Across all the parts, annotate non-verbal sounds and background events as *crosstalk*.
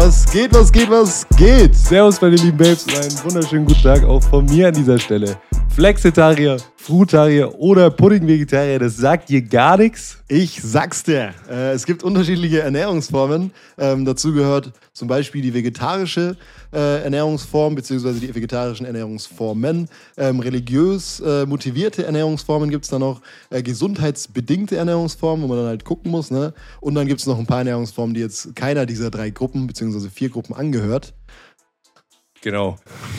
Was geht, was geht, was geht? Servus, meine lieben Babes und einen wunderschönen guten Tag auch von mir an dieser Stelle. Flexitarier, Frutarier oder Pudding-Vegetarier, das sagt dir gar nichts. Ich sag's dir. Äh, es gibt unterschiedliche Ernährungsformen. Ähm, dazu gehört zum Beispiel die vegetarische äh, Ernährungsform beziehungsweise die vegetarischen Ernährungsformen. Ähm, religiös äh, motivierte Ernährungsformen gibt's da noch. Äh, gesundheitsbedingte Ernährungsformen, wo man dann halt gucken muss. Ne? Und dann gibt's noch ein paar Ernährungsformen, die jetzt keiner dieser drei Gruppen beziehungsweise vier Gruppen angehört. Genau.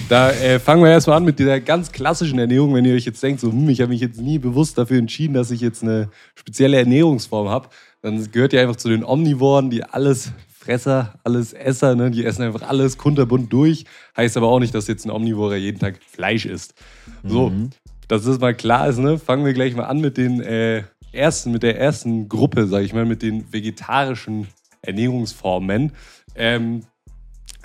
Da äh, fangen wir erstmal an mit dieser ganz klassischen Ernährung. Wenn ihr euch jetzt denkt, so, hm, ich habe mich jetzt nie bewusst dafür entschieden, dass ich jetzt eine spezielle Ernährungsform habe, dann gehört ihr einfach zu den Omnivoren, die alles Fresser, alles Esser, ne? die essen einfach alles kunterbunt durch. Heißt aber auch nicht, dass jetzt ein Omnivore jeden Tag Fleisch isst. So, mhm. dass das mal klar ist, ne? fangen wir gleich mal an mit den äh, ersten, mit der ersten Gruppe, sage ich mal, mit den vegetarischen Ernährungsformen. Ähm,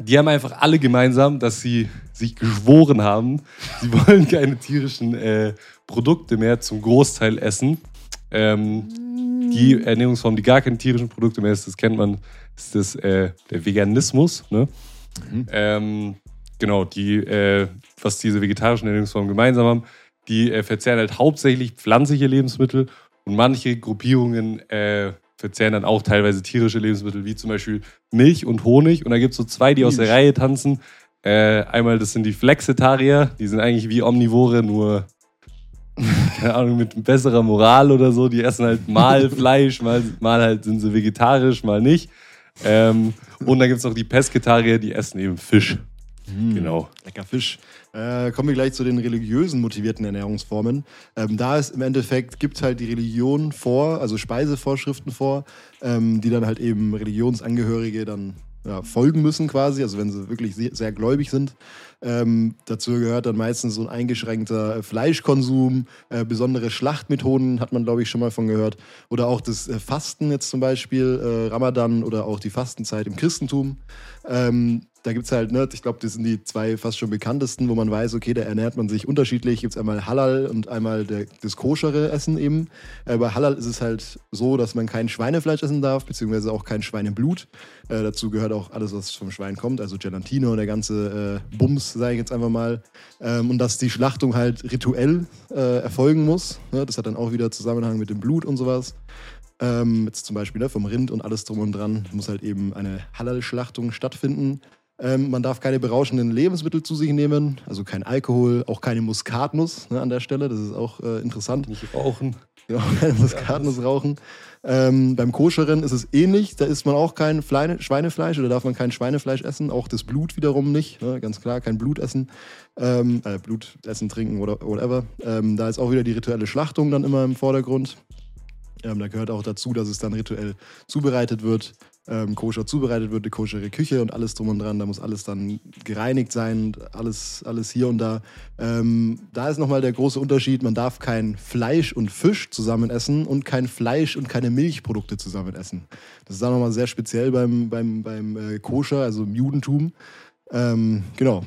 die haben einfach alle gemeinsam, dass sie sich geschworen haben, sie *laughs* wollen keine tierischen äh, Produkte mehr zum Großteil essen. Ähm, die Ernährungsform, die gar keine tierischen Produkte mehr ist, das kennt man, ist das äh, der Veganismus. Ne? Mhm. Ähm, genau, die, äh, was diese vegetarischen Ernährungsformen gemeinsam haben, die äh, verzehren halt hauptsächlich pflanzliche Lebensmittel und manche Gruppierungen äh, verzehren dann auch teilweise tierische Lebensmittel, wie zum Beispiel Milch und Honig. Und da gibt es so zwei, die Milch. aus der Reihe tanzen. Äh, einmal, das sind die Flexitarier, die sind eigentlich wie Omnivore, nur *laughs* keine Ahnung, mit besserer Moral oder so. Die essen halt mal *laughs* Fleisch, mal, mal halt sind sie vegetarisch, mal nicht. Ähm, und dann gibt es noch die Pesketarier, die essen eben Fisch. Mm, genau. Lecker Fisch. Äh, kommen wir gleich zu den religiösen motivierten Ernährungsformen. Ähm, da ist im Endeffekt, gibt halt die Religion vor, also Speisevorschriften vor, ähm, die dann halt eben Religionsangehörige dann ja, folgen müssen quasi, also wenn sie wirklich sehr, sehr gläubig sind. Ähm, dazu gehört dann meistens so ein eingeschränkter Fleischkonsum, äh, besondere Schlachtmethoden hat man, glaube ich, schon mal von gehört. Oder auch das äh, Fasten jetzt zum Beispiel, äh, Ramadan oder auch die Fastenzeit im Christentum. Ähm, da gibt es halt, ne, ich glaube, das sind die zwei fast schon bekanntesten, wo man weiß, okay, da ernährt man sich unterschiedlich. Gibt es einmal Halal und einmal der, das koschere Essen eben. Äh, bei Halal ist es halt so, dass man kein Schweinefleisch essen darf, beziehungsweise auch kein Schweineblut. Äh, dazu gehört auch alles, was vom Schwein kommt, also Gelatine und der ganze äh, Bums, sage ich jetzt einfach mal. Ähm, und dass die Schlachtung halt rituell äh, erfolgen muss. Ne? Das hat dann auch wieder Zusammenhang mit dem Blut und sowas. Ähm, jetzt zum Beispiel ne, vom Rind und alles drum und dran muss halt eben eine Halal-Schlachtung stattfinden. Ähm, man darf keine berauschenden Lebensmittel zu sich nehmen, also kein Alkohol, auch keine Muskatnuss ne, an der Stelle. Das ist auch äh, interessant. Nicht rauchen. Ja, *laughs* keine Muskatnuss rauchen. Ähm, beim Koscheren ist es ähnlich. Da isst man auch kein Fleine, Schweinefleisch oder darf man kein Schweinefleisch essen. Auch das Blut wiederum nicht. Ne? Ganz klar, kein Blut essen. Ähm, äh, Blut essen, trinken oder whatever. Ähm, da ist auch wieder die rituelle Schlachtung dann immer im Vordergrund. Ähm, da gehört auch dazu, dass es dann rituell zubereitet wird ähm, koscher zubereitet wird, eine koschere Küche und alles drum und dran. Da muss alles dann gereinigt sein, alles, alles hier und da. Ähm, da ist nochmal der große Unterschied, man darf kein Fleisch und Fisch zusammen essen und kein Fleisch und keine Milchprodukte zusammen essen. Das ist auch nochmal sehr speziell beim, beim, beim äh, Koscher, also im Judentum. Ähm, genau.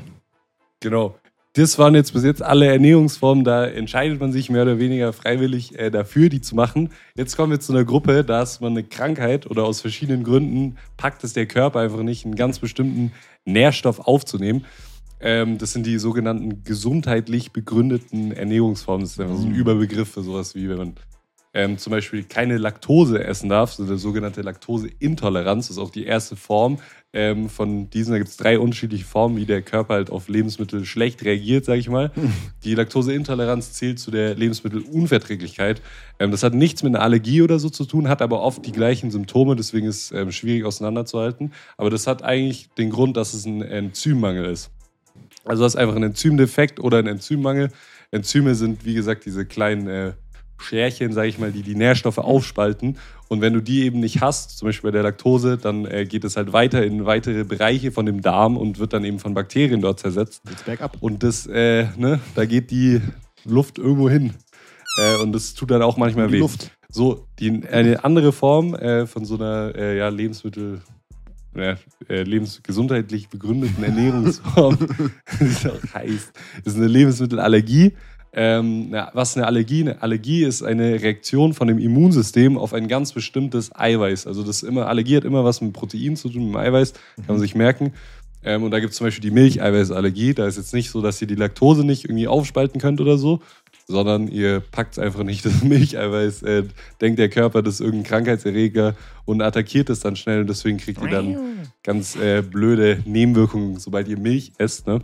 Genau das waren jetzt bis jetzt alle Ernährungsformen, da entscheidet man sich mehr oder weniger freiwillig äh, dafür, die zu machen. Jetzt kommen wir zu einer Gruppe, da ist man eine Krankheit oder aus verschiedenen Gründen packt es der Körper einfach nicht, einen ganz bestimmten Nährstoff aufzunehmen. Ähm, das sind die sogenannten gesundheitlich begründeten Ernährungsformen. Das ist einfach so ein mhm. Überbegriff für sowas wie, wenn man ähm, zum Beispiel keine Laktose essen darf, so eine sogenannte Laktoseintoleranz, das ist auch die erste Form ähm, von diesen. Da gibt es drei unterschiedliche Formen, wie der Körper halt auf Lebensmittel schlecht reagiert, sage ich mal. *laughs* Die Laktoseintoleranz zählt zu der Lebensmittelunverträglichkeit. Ähm, das hat nichts mit einer Allergie oder so zu tun, hat aber oft die gleichen Symptome, deswegen ist es ähm, schwierig auseinanderzuhalten. Aber das hat eigentlich den Grund, dass es ein Enzymmangel ist. Also das ist einfach ein Enzymdefekt oder ein Enzymmangel. Enzyme sind, wie gesagt, diese kleinen äh, Scherchen, sage ich mal, die die Nährstoffe aufspalten. Und wenn du die eben nicht hast, zum Beispiel bei der Laktose, dann äh, geht es halt weiter in weitere Bereiche von dem Darm und wird dann eben von Bakterien dort zersetzt. Jetzt bergab. Und das, äh, ne, da geht die Luft irgendwo hin. Äh, und das tut dann auch manchmal die weh. Luft. So, die, eine andere Form äh, von so einer äh, ja, Lebensmittel, äh, lebensgesundheitlich begründeten Ernährungsform, die *laughs* ist auch heiß, ist eine Lebensmittelallergie. Ähm, was ist eine Allergie? Eine Allergie ist eine Reaktion von dem Immunsystem auf ein ganz bestimmtes Eiweiß. Also das immer, Allergie hat immer was mit Protein zu tun, mit Eiweiß, kann man sich merken. Ähm, und da gibt es zum Beispiel die Milcheiweißallergie. Da ist jetzt nicht so, dass ihr die Laktose nicht irgendwie aufspalten könnt oder so, sondern ihr packt einfach nicht das *laughs* Milcheiweiß, äh, denkt der Körper, das ist irgendein Krankheitserreger und attackiert es dann schnell und deswegen kriegt ihr dann ganz äh, blöde Nebenwirkungen, sobald ihr Milch esst. Ne?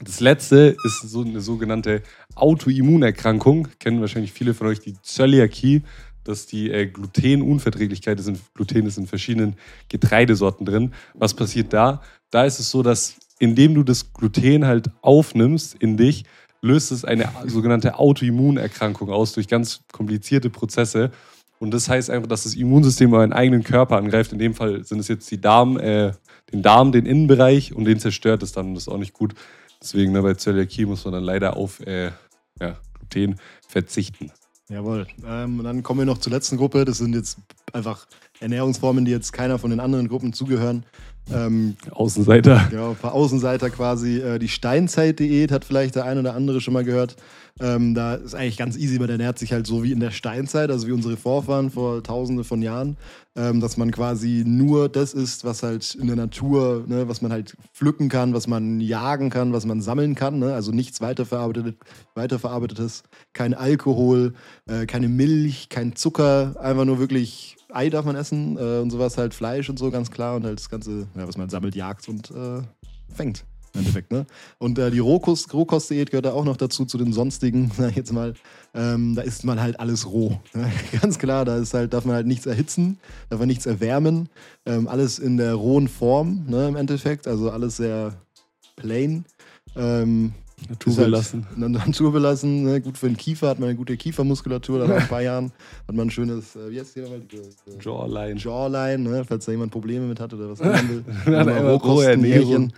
Das letzte ist so eine sogenannte Autoimmunerkrankung. Kennen wahrscheinlich viele von euch die Zöliakie. Das ist die äh, Glutenunverträglichkeit. Sind, Gluten ist in verschiedenen Getreidesorten drin. Was passiert da? Da ist es so, dass indem du das Gluten halt aufnimmst in dich, löst es eine sogenannte Autoimmunerkrankung aus durch ganz komplizierte Prozesse. Und das heißt einfach, dass das Immunsystem euren eigenen Körper angreift. In dem Fall sind es jetzt die Darm, äh, den Darm, den Innenbereich und den zerstört es dann. Das ist auch nicht gut. Deswegen ne, bei Zöliakie muss man dann leider auf äh, ja, Gluten verzichten. Jawohl. Ähm, dann kommen wir noch zur letzten Gruppe. Das sind jetzt einfach Ernährungsformen, die jetzt keiner von den anderen Gruppen zugehören. Ähm, Außenseiter. Genau, ein paar Außenseiter quasi. Äh, die Steinzeit-Diät hat vielleicht der ein oder andere schon mal gehört. Ähm, da ist eigentlich ganz easy, weil der ernährt sich halt so wie in der Steinzeit, also wie unsere Vorfahren vor tausende von Jahren, ähm, dass man quasi nur das isst, was halt in der Natur, ne, was man halt pflücken kann, was man jagen kann, was man sammeln kann. Ne? Also nichts weiterverarbeitet, weiterverarbeitetes, kein Alkohol, äh, keine Milch, kein Zucker, einfach nur wirklich Ei darf man essen äh, und sowas halt Fleisch und so, ganz klar. Und halt das Ganze, ja, was man sammelt, jagt und äh, fängt. Im Endeffekt, ne? Und äh, die Rohkost, Rohkostdiät gehört da auch noch dazu, zu den sonstigen, *laughs* sag ich jetzt mal. Ähm, da isst man halt alles roh. Ne? *laughs* Ganz klar, da ist halt, darf man halt nichts erhitzen, darf man nichts erwärmen. Ähm, alles in der rohen Form, ne, im Endeffekt. Also alles sehr plain. Ähm, Natur belassen. Halt Natur belassen. *laughs* Ne? Gut für den Kiefer hat man eine gute Kiefermuskulatur. Dann nach ein paar *laughs* Jahren hat man ein schönes, äh, wie heißt hier äh, Jawline. Jawline, ne? falls da jemand Probleme mit hat oder was *laughs* will. Rohkostenernährung.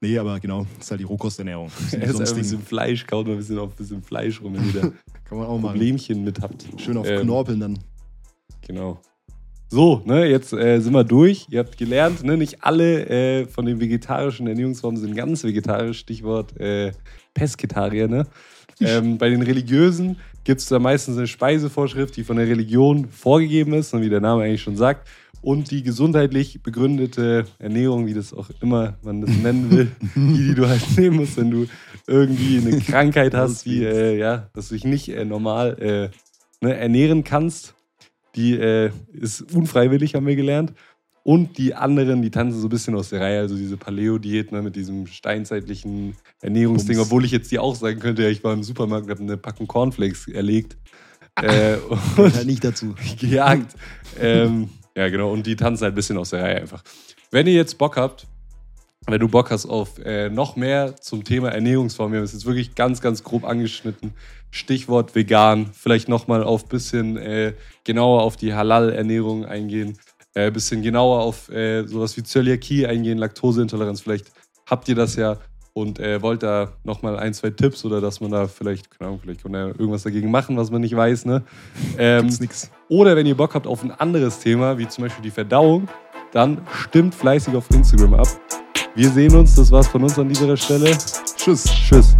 Nee, aber genau, das ist halt die Rohkosternährung. Er ist ein bisschen Fleisch, kaut mal ein bisschen auf ein bisschen Fleisch rum, wenn ihr da Kann man auch Problemchen mit habt. Schön auf ähm, Knorpeln dann. Genau. So, ne, jetzt äh, sind wir durch. Ihr habt gelernt, ne, nicht alle äh, von den vegetarischen Ernährungsformen sind ganz vegetarisch. Stichwort äh, Pesketarier. Ne? Ähm, bei den Religiösen gibt es da meistens eine Speisevorschrift, die von der Religion vorgegeben ist, wie der Name eigentlich schon sagt. Und die gesundheitlich begründete Ernährung, wie das auch immer man das nennen will, *laughs* die, die du halt nehmen musst, wenn du irgendwie eine Krankheit hast, wie, äh, ja, dass du dich nicht äh, normal äh, ne, ernähren kannst die äh, ist unfreiwillig, haben wir gelernt. Und die anderen, die tanzen so ein bisschen aus der Reihe, also diese Paleo-Diät ne, mit diesem steinzeitlichen Ernährungsding, Bums. obwohl ich jetzt die auch sagen könnte, ja, ich war im Supermarkt und habe eine Packung Cornflakes erlegt. äh, und halt nicht dazu. *laughs* Gejagt. ähm, ja, genau. Und die tanzen halt ein bisschen aus der Reihe einfach. Wenn ihr jetzt Bock habt, wenn du Bock hast auf äh, noch mehr zum Thema Ernährungsform, wir haben es jetzt wirklich ganz, ganz grob angeschnitten. Stichwort vegan, vielleicht nochmal auf ein bisschen äh, genauer auf die Halal-Ernährung eingehen, ein äh, bisschen genauer auf äh, sowas wie Zöliakie eingehen, Laktoseintoleranz. Vielleicht habt ihr das ja und äh, wollt da nochmal ein, zwei Tipps oder dass man da vielleicht, keine Ahnung, vielleicht kann man ja irgendwas dagegen machen, was man nicht weiß. Ne? Ähm, Gibt's nix. Oder wenn ihr Bock habt auf ein anderes Thema, wie zum Beispiel die Verdauung, dann stimmt fleißig auf Instagram ab. Wir sehen uns, das war's von uns an dieser Stelle. Tschüss. Tschüss.